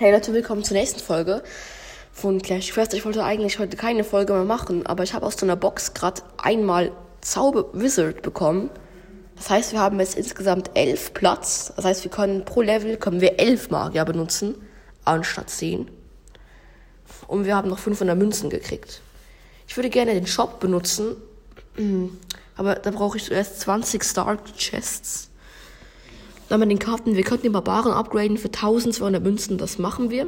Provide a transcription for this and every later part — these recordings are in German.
Hey Leute, willkommen zur nächsten Folge von Clash Quest. Ich wollte eigentlich heute keine Folge mehr machen, aber ich habe aus so einer Box gerade einmal Zauber Wizard bekommen. Das heißt, wir haben jetzt insgesamt elf Platz. Das heißt, wir können pro Level können wir elf Magier benutzen, anstatt zehn. Und wir haben noch 500 Münzen gekriegt. Ich würde gerne den Shop benutzen, aber da brauche ich zuerst 20 Star Chests. Dann mit den Karten, wir könnten die Barbaren upgraden für 1200 Münzen, das machen wir.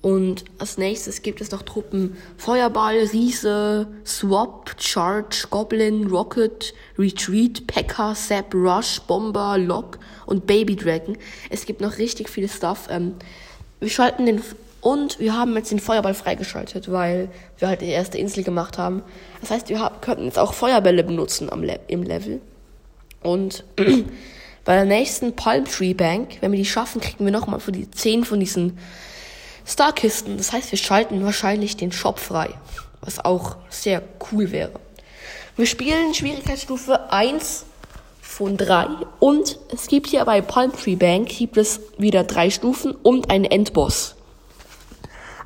Und als nächstes gibt es noch Truppen Feuerball, Riese, Swap, Charge, Goblin, Rocket, Retreat, P.E.K.K.A., Zap, Rush, Bomber, Lock und Baby Dragon. Es gibt noch richtig viel Stuff. Ähm, wir schalten den und wir haben jetzt den Feuerball freigeschaltet, weil wir halt die erste Insel gemacht haben. Das heißt, wir haben, könnten jetzt auch Feuerbälle benutzen am Le im Level. Und bei der nächsten Palm Tree Bank, wenn wir die schaffen, kriegen wir nochmal für die 10 von diesen Starkisten. Das heißt, wir schalten wahrscheinlich den Shop frei. Was auch sehr cool wäre. Wir spielen Schwierigkeitsstufe 1 von 3. Und es gibt hier bei Palm Tree Bank gibt es wieder drei Stufen und einen Endboss.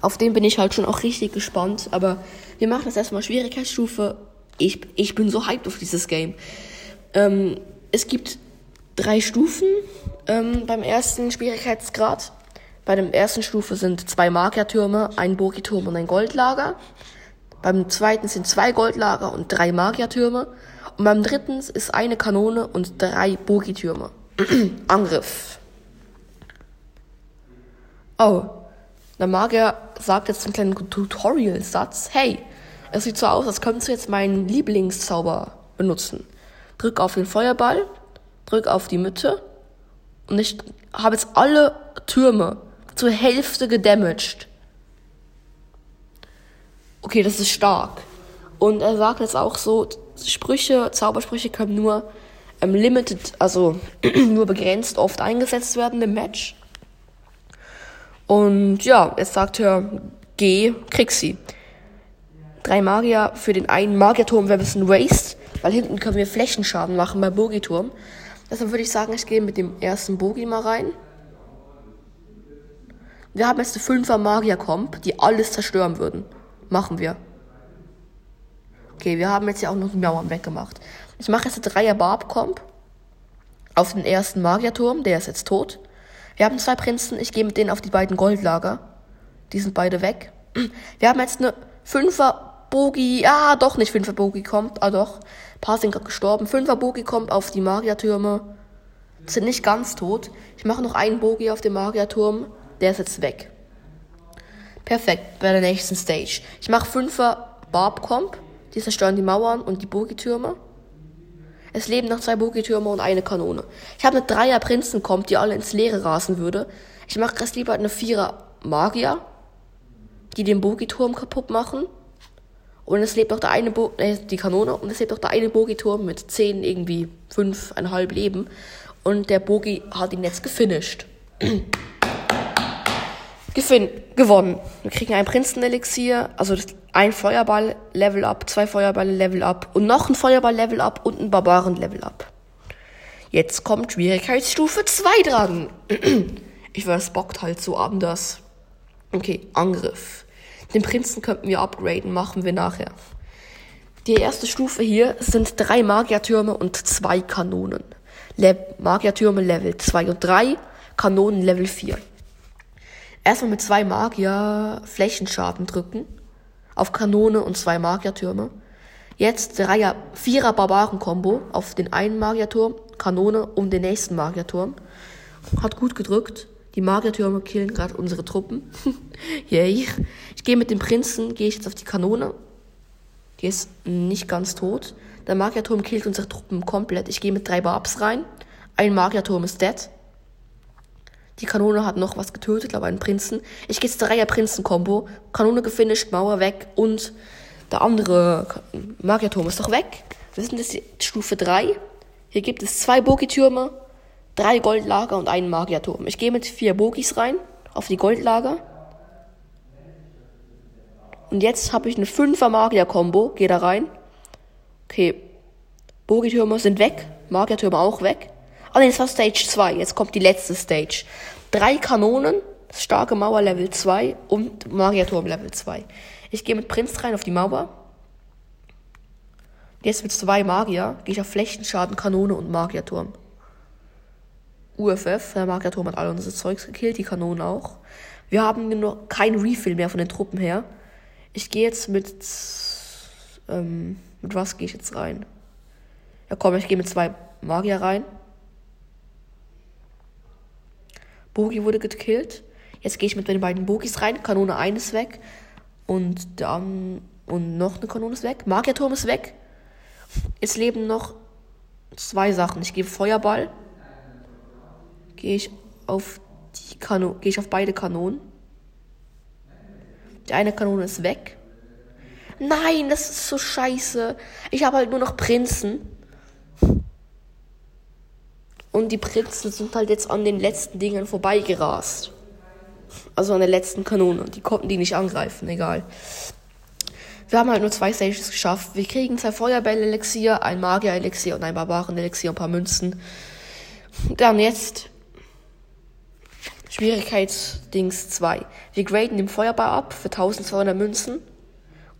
Auf den bin ich halt schon auch richtig gespannt. Aber wir machen jetzt erstmal Schwierigkeitsstufe. Ich, ich bin so hyped auf dieses Game. Ähm, es gibt drei Stufen ähm, beim ersten Schwierigkeitsgrad. Bei der ersten Stufe sind zwei Magiertürme, ein Bogiturm und ein Goldlager. Beim zweiten sind zwei Goldlager und drei Magiertürme. Und beim dritten ist eine Kanone und drei Bogitürme. Angriff. Oh. Der Magier sagt jetzt einen kleinen Tutorial-Satz. Hey, es sieht so aus, als könntest du jetzt meinen Lieblingszauber benutzen. Drück auf den Feuerball, drück auf die Mitte und ich habe jetzt alle Türme zur Hälfte gedamaged. Okay, das ist stark. Und er sagt jetzt auch so, Sprüche, Zaubersprüche können nur ähm, limited, also nur begrenzt oft eingesetzt werden im Match. Und ja, jetzt sagt er, geh, krieg sie. Drei Magier für den einen Magierturm wäre ein bisschen Waste, weil hinten können wir Flächenschaden machen bei Bogiturm. Deshalb würde ich sagen, ich gehe mit dem ersten Bogi mal rein. Wir haben jetzt eine 5er Magier-Comp, die alles zerstören würden. Machen wir. Okay, wir haben jetzt ja auch noch die Mauern weggemacht. Ich mache jetzt eine 3er Barb-Comp auf den ersten Magierturm, der ist jetzt tot. Wir haben zwei Prinzen, ich gehe mit denen auf die beiden Goldlager. Die sind beide weg. Wir haben jetzt eine 5er Bogi, ah, doch nicht 5er Bogi kommt, ah doch. Ein paar sind gerade gestorben. 5er Bogi kommt auf die Magiertürme. Sind nicht ganz tot. Ich mache noch einen Bogi auf dem Magierturm. Der ist jetzt weg. Perfekt, bei der nächsten Stage. Ich mache 5er Barb Comp. Die zerstören die Mauern und die Bogitürme. Es leben noch zwei Bogitürme und eine Kanone. Ich habe eine Dreier Prinzen kommt, die alle ins Leere rasen würde. Ich mache erst lieber eine Vierer Magier, die den Bogiturm kaputt machen. Und es lebt noch der eine Bo äh, die Kanone und es lebt noch der eine Bogiturm mit zehn irgendwie fünfeinhalb Leben. Und der Bogi hat ihn jetzt gefinisht. Gefin gewonnen. Wir kriegen ein Prinzenelixier, also ein Feuerball Level Up, zwei Feuerballe Level Up und noch ein Feuerball Level Up und ein Barbaren Level Up. Jetzt kommt Schwierigkeitsstufe 2 dran. ich weiß, bockt halt so anders. Okay, Angriff. Den Prinzen könnten wir upgraden, machen wir nachher. Die erste Stufe hier sind drei Magiertürme und zwei Kanonen. Le Magiertürme Level 2 und 3, Kanonen Level 4. Erstmal mit zwei Magier Flächenschaden drücken. Auf Kanone und zwei Magiertürme. Jetzt Dreier, Vierer Barbaren-Kombo auf den einen Magierturm, Kanone um den nächsten Magierturm. Hat gut gedrückt. Die Magiertürme killen gerade unsere Truppen. Yay. Ich gehe mit dem Prinzen, gehe ich jetzt auf die Kanone. Die ist nicht ganz tot. Der Magierturm killt unsere Truppen komplett. Ich gehe mit drei Barbs rein. Ein Magierturm ist dead. Die Kanone hat noch was getötet, aber einen Prinzen. Ich gehe jetzt Dreier Prinzen-Kombo. Kanone gefinisht, Mauer weg und der andere Magierturm ist doch weg. Wir sind jetzt Stufe 3. Hier gibt es zwei Bogitürme, drei Goldlager und einen Magierturm. Ich gehe mit vier Bogis rein auf die Goldlager. Und jetzt habe ich eine 5er Magier-Kombo. Gehe da rein. Okay. Bogitürme sind weg. Magiertürme auch weg. Ah, nee, das war Stage 2. Jetzt kommt die letzte Stage. drei Kanonen, starke Mauer Level 2 und Magierturm Level 2. Ich gehe mit Prinz rein auf die Mauer. Jetzt mit zwei Magier gehe ich auf Flechtenschaden, Kanone und Magierturm. UFF, der Magierturm hat alle unsere Zeugs gekillt, die Kanonen auch. Wir haben nur kein Refill mehr von den Truppen her. Ich gehe jetzt mit. Ähm, mit was gehe ich jetzt rein? Ja komm, ich gehe mit zwei Magier rein. Bogi wurde gekillt. Jetzt gehe ich mit den beiden Bogis rein. Kanone 1 ist weg. Und dann. Und noch eine Kanone ist weg. Magierturm ist weg. Jetzt leben noch zwei Sachen. Ich gebe Feuerball. Gehe ich auf die Kanone. Gehe ich auf beide Kanonen. Die eine Kanone ist weg. Nein, das ist so scheiße. Ich habe halt nur noch Prinzen. Und die Prinzen sind halt jetzt an den letzten Dingen vorbeigerast. Also an der letzten Kanone. Die konnten die nicht angreifen, egal. Wir haben halt nur zwei Stages geschafft. Wir kriegen zwei Feuerbälle-Elixier, ein Magier-Elixier und ein Barbaren-Elixier und ein paar Münzen. Dann jetzt Schwierigkeitsdings 2. Wir graden den Feuerball ab für 1200 Münzen.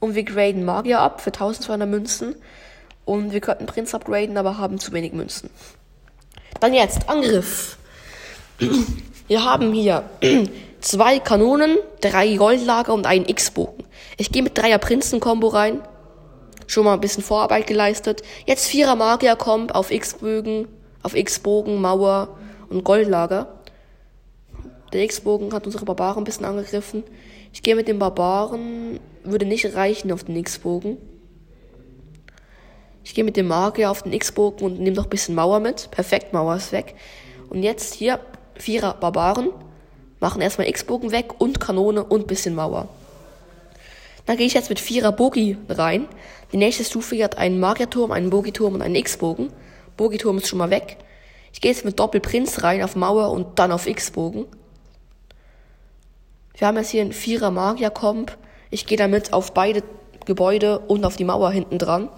Und wir graden Magier ab für 1200 Münzen. Und wir könnten Prinz upgraden, aber haben zu wenig Münzen. Dann jetzt Angriff. Wir haben hier zwei Kanonen, drei Goldlager und einen X-Bogen. Ich gehe mit dreier Prinzen-Kombo rein. Schon mal ein bisschen Vorarbeit geleistet. Jetzt vierer Magier-Komb auf X-Bögen, auf X-Bogen, Mauer und Goldlager. Der X-Bogen hat unsere Barbaren ein bisschen angegriffen. Ich gehe mit den Barbaren, würde nicht reichen auf den X-Bogen. Ich gehe mit dem Magier auf den X-Bogen und nehme noch ein bisschen Mauer mit. Perfekt, Mauer ist weg. Und jetzt hier vierer Barbaren machen erstmal X-Bogen weg und Kanone und bisschen Mauer. Dann gehe ich jetzt mit vierer Bogi rein. Die nächste Stufe hat einen Magierturm, einen Bogiturm und einen X-Bogen. Bogiturm ist schon mal weg. Ich gehe jetzt mit Doppelprinz rein auf Mauer und dann auf X-Bogen. Wir haben jetzt hier einen Vierer Magier-Komp. Ich gehe damit auf beide Gebäude und auf die Mauer hinten dran.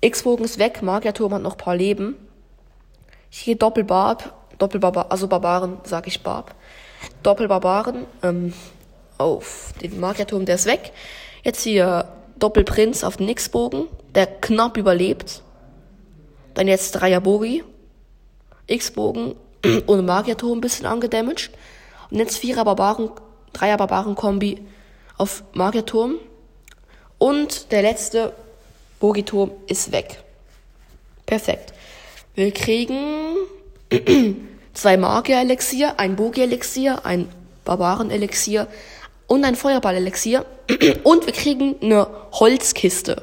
X-Bogen ist weg, Magierturm hat noch ein paar Leben. Ich gehe Doppelbarb, Doppelbarbar, also Barbaren, sag ich Barb. Doppelbarbaren ähm, auf den Magierturm, der ist weg. Jetzt hier Doppelprinz auf den X-Bogen, der knapp überlebt. Dann jetzt Dreier Bogi, X-Bogen und Magierturm ein bisschen angedamaged. Und jetzt Vierer Barbaren, Dreier Barbaren-Kombi auf Magierturm. Und der letzte Bogiturm ist weg. Perfekt. Wir kriegen zwei Magier-Elixier, ein Bogi-Elixier, ein Barbaren-Elixier und ein Feuerball-Elixier. Und wir kriegen eine Holzkiste.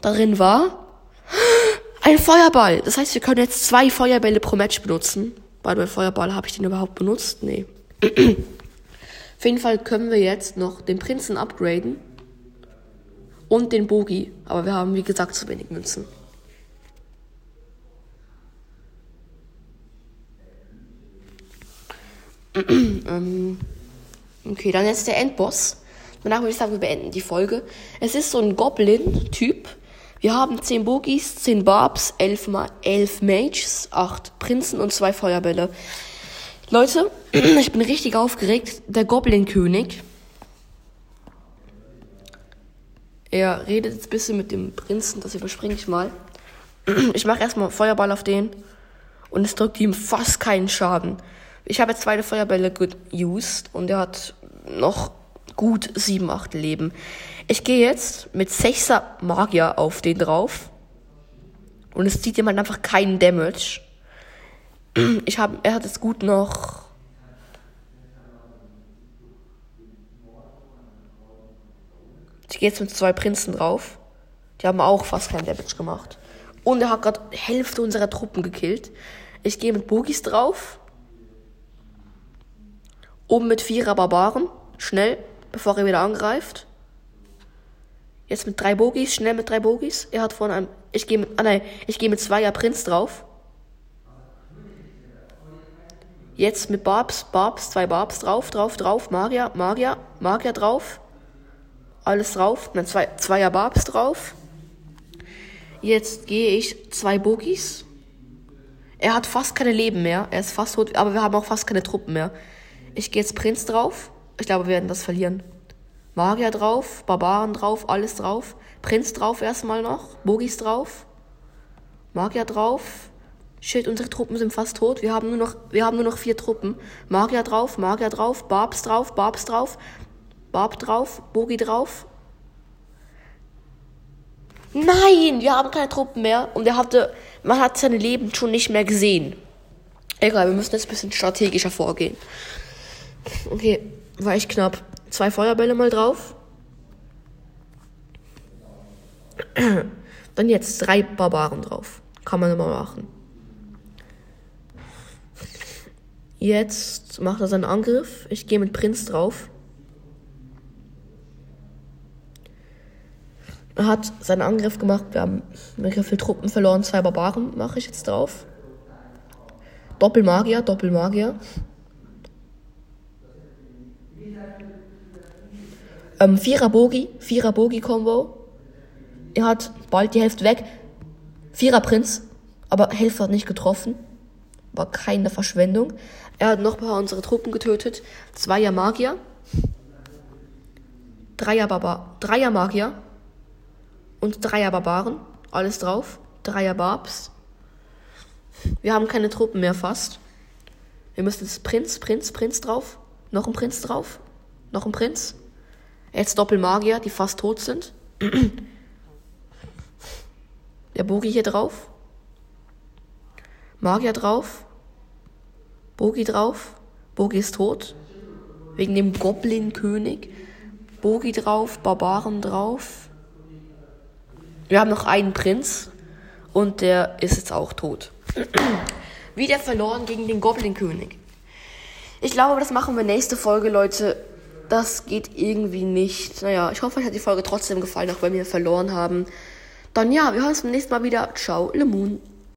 Darin war ein Feuerball. Das heißt, wir können jetzt zwei Feuerbälle pro Match benutzen. Bei Feuerball habe ich den überhaupt benutzt? Nee. Auf jeden Fall können wir jetzt noch den Prinzen upgraden. Und den Bogi. Aber wir haben, wie gesagt, zu wenig Münzen. ähm, okay, dann jetzt der Endboss. Danach würde ich sagen, wir beenden die Folge. Es ist so ein Goblin-Typ. Wir haben 10 Bogis, 10 Barbs, 11, Ma 11 Mages, 8 Prinzen und 2 Feuerbälle. Leute, ich bin richtig aufgeregt. Der Goblin-König. Er redet jetzt ein bisschen mit dem Prinzen, das überspringe ich mal. Ich mache erstmal Feuerball auf den und es drückt ihm fast keinen Schaden. Ich habe jetzt zwei Feuerbälle used und er hat noch gut 7, 8 Leben. Ich gehe jetzt mit 6er Magier auf den drauf und es zieht halt einfach keinen Damage. Ich habe, er hat jetzt gut noch Ich gehe jetzt mit zwei Prinzen drauf. Die haben auch fast kein Damage gemacht. Und er hat gerade Hälfte unserer Truppen gekillt. Ich gehe mit Bogis drauf. Oben mit vierer Barbaren. Schnell, bevor er wieder angreift. Jetzt mit drei Bogis, schnell mit drei Bogis. Er hat vorne einem. Ich gehe mit. Ah nein, ich gehe mit zweier Prinz drauf. Jetzt mit Barbs, Barbs, zwei Barbs drauf, drauf, drauf. Magier, Magier, Magier drauf. Alles drauf. Dann zwei, zweier Barbs drauf. Jetzt gehe ich zwei Bogis. Er hat fast keine Leben mehr. Er ist fast tot, aber wir haben auch fast keine Truppen mehr. Ich gehe jetzt Prinz drauf. Ich glaube, wir werden das verlieren. Magier drauf, Barbaren drauf, alles drauf. Prinz drauf erstmal noch. Bogis drauf. Magier drauf. Shit, unsere Truppen sind fast tot. Wir haben nur noch, wir haben nur noch vier Truppen. Magier drauf, Magier drauf, Barbs drauf, Barbs drauf, Barb drauf, Bogi drauf. Nein, wir haben keine Truppen mehr. Und er hatte, man hat seine Leben schon nicht mehr gesehen. Egal, wir müssen jetzt ein bisschen strategischer vorgehen. Okay, war echt knapp. Zwei Feuerbälle mal drauf. Dann jetzt drei Barbaren drauf. Kann man immer machen. Jetzt macht er seinen Angriff. Ich gehe mit Prinz drauf. Er hat seinen Angriff gemacht. Wir haben mega viele Truppen verloren. Zwei Barbaren mache ich jetzt drauf. Doppelmagier, Doppelmagier. Ähm, Vierer Bogi, Vierer Bogi Combo. Er hat bald die Hälfte weg. Vierer Prinz, aber Hälfte hat nicht getroffen. War keine Verschwendung. Er hat noch ein paar unserer Truppen getötet. Zweier Magier. Dreier Barbar, Dreier Magier. Und Dreier Barbaren. Alles drauf. Dreier Barbs. Wir haben keine Truppen mehr fast. Wir müssen jetzt Prinz, Prinz, Prinz drauf. Noch ein Prinz drauf. Noch ein Prinz. Jetzt Doppelmagier, die fast tot sind. Der Bogi hier drauf. Magier drauf. Bogi drauf. Bogi ist tot. Wegen dem Goblin-König. Bogi drauf, Barbaren drauf. Wir haben noch einen Prinz. Und der ist jetzt auch tot. Wieder verloren gegen den Goblin-König. Ich glaube, das machen wir nächste Folge, Leute. Das geht irgendwie nicht. Naja, ich hoffe, euch hat die Folge trotzdem gefallen, auch wenn wir verloren haben. Dann ja, wir hören uns beim nächsten Mal wieder. Ciao, Lemon.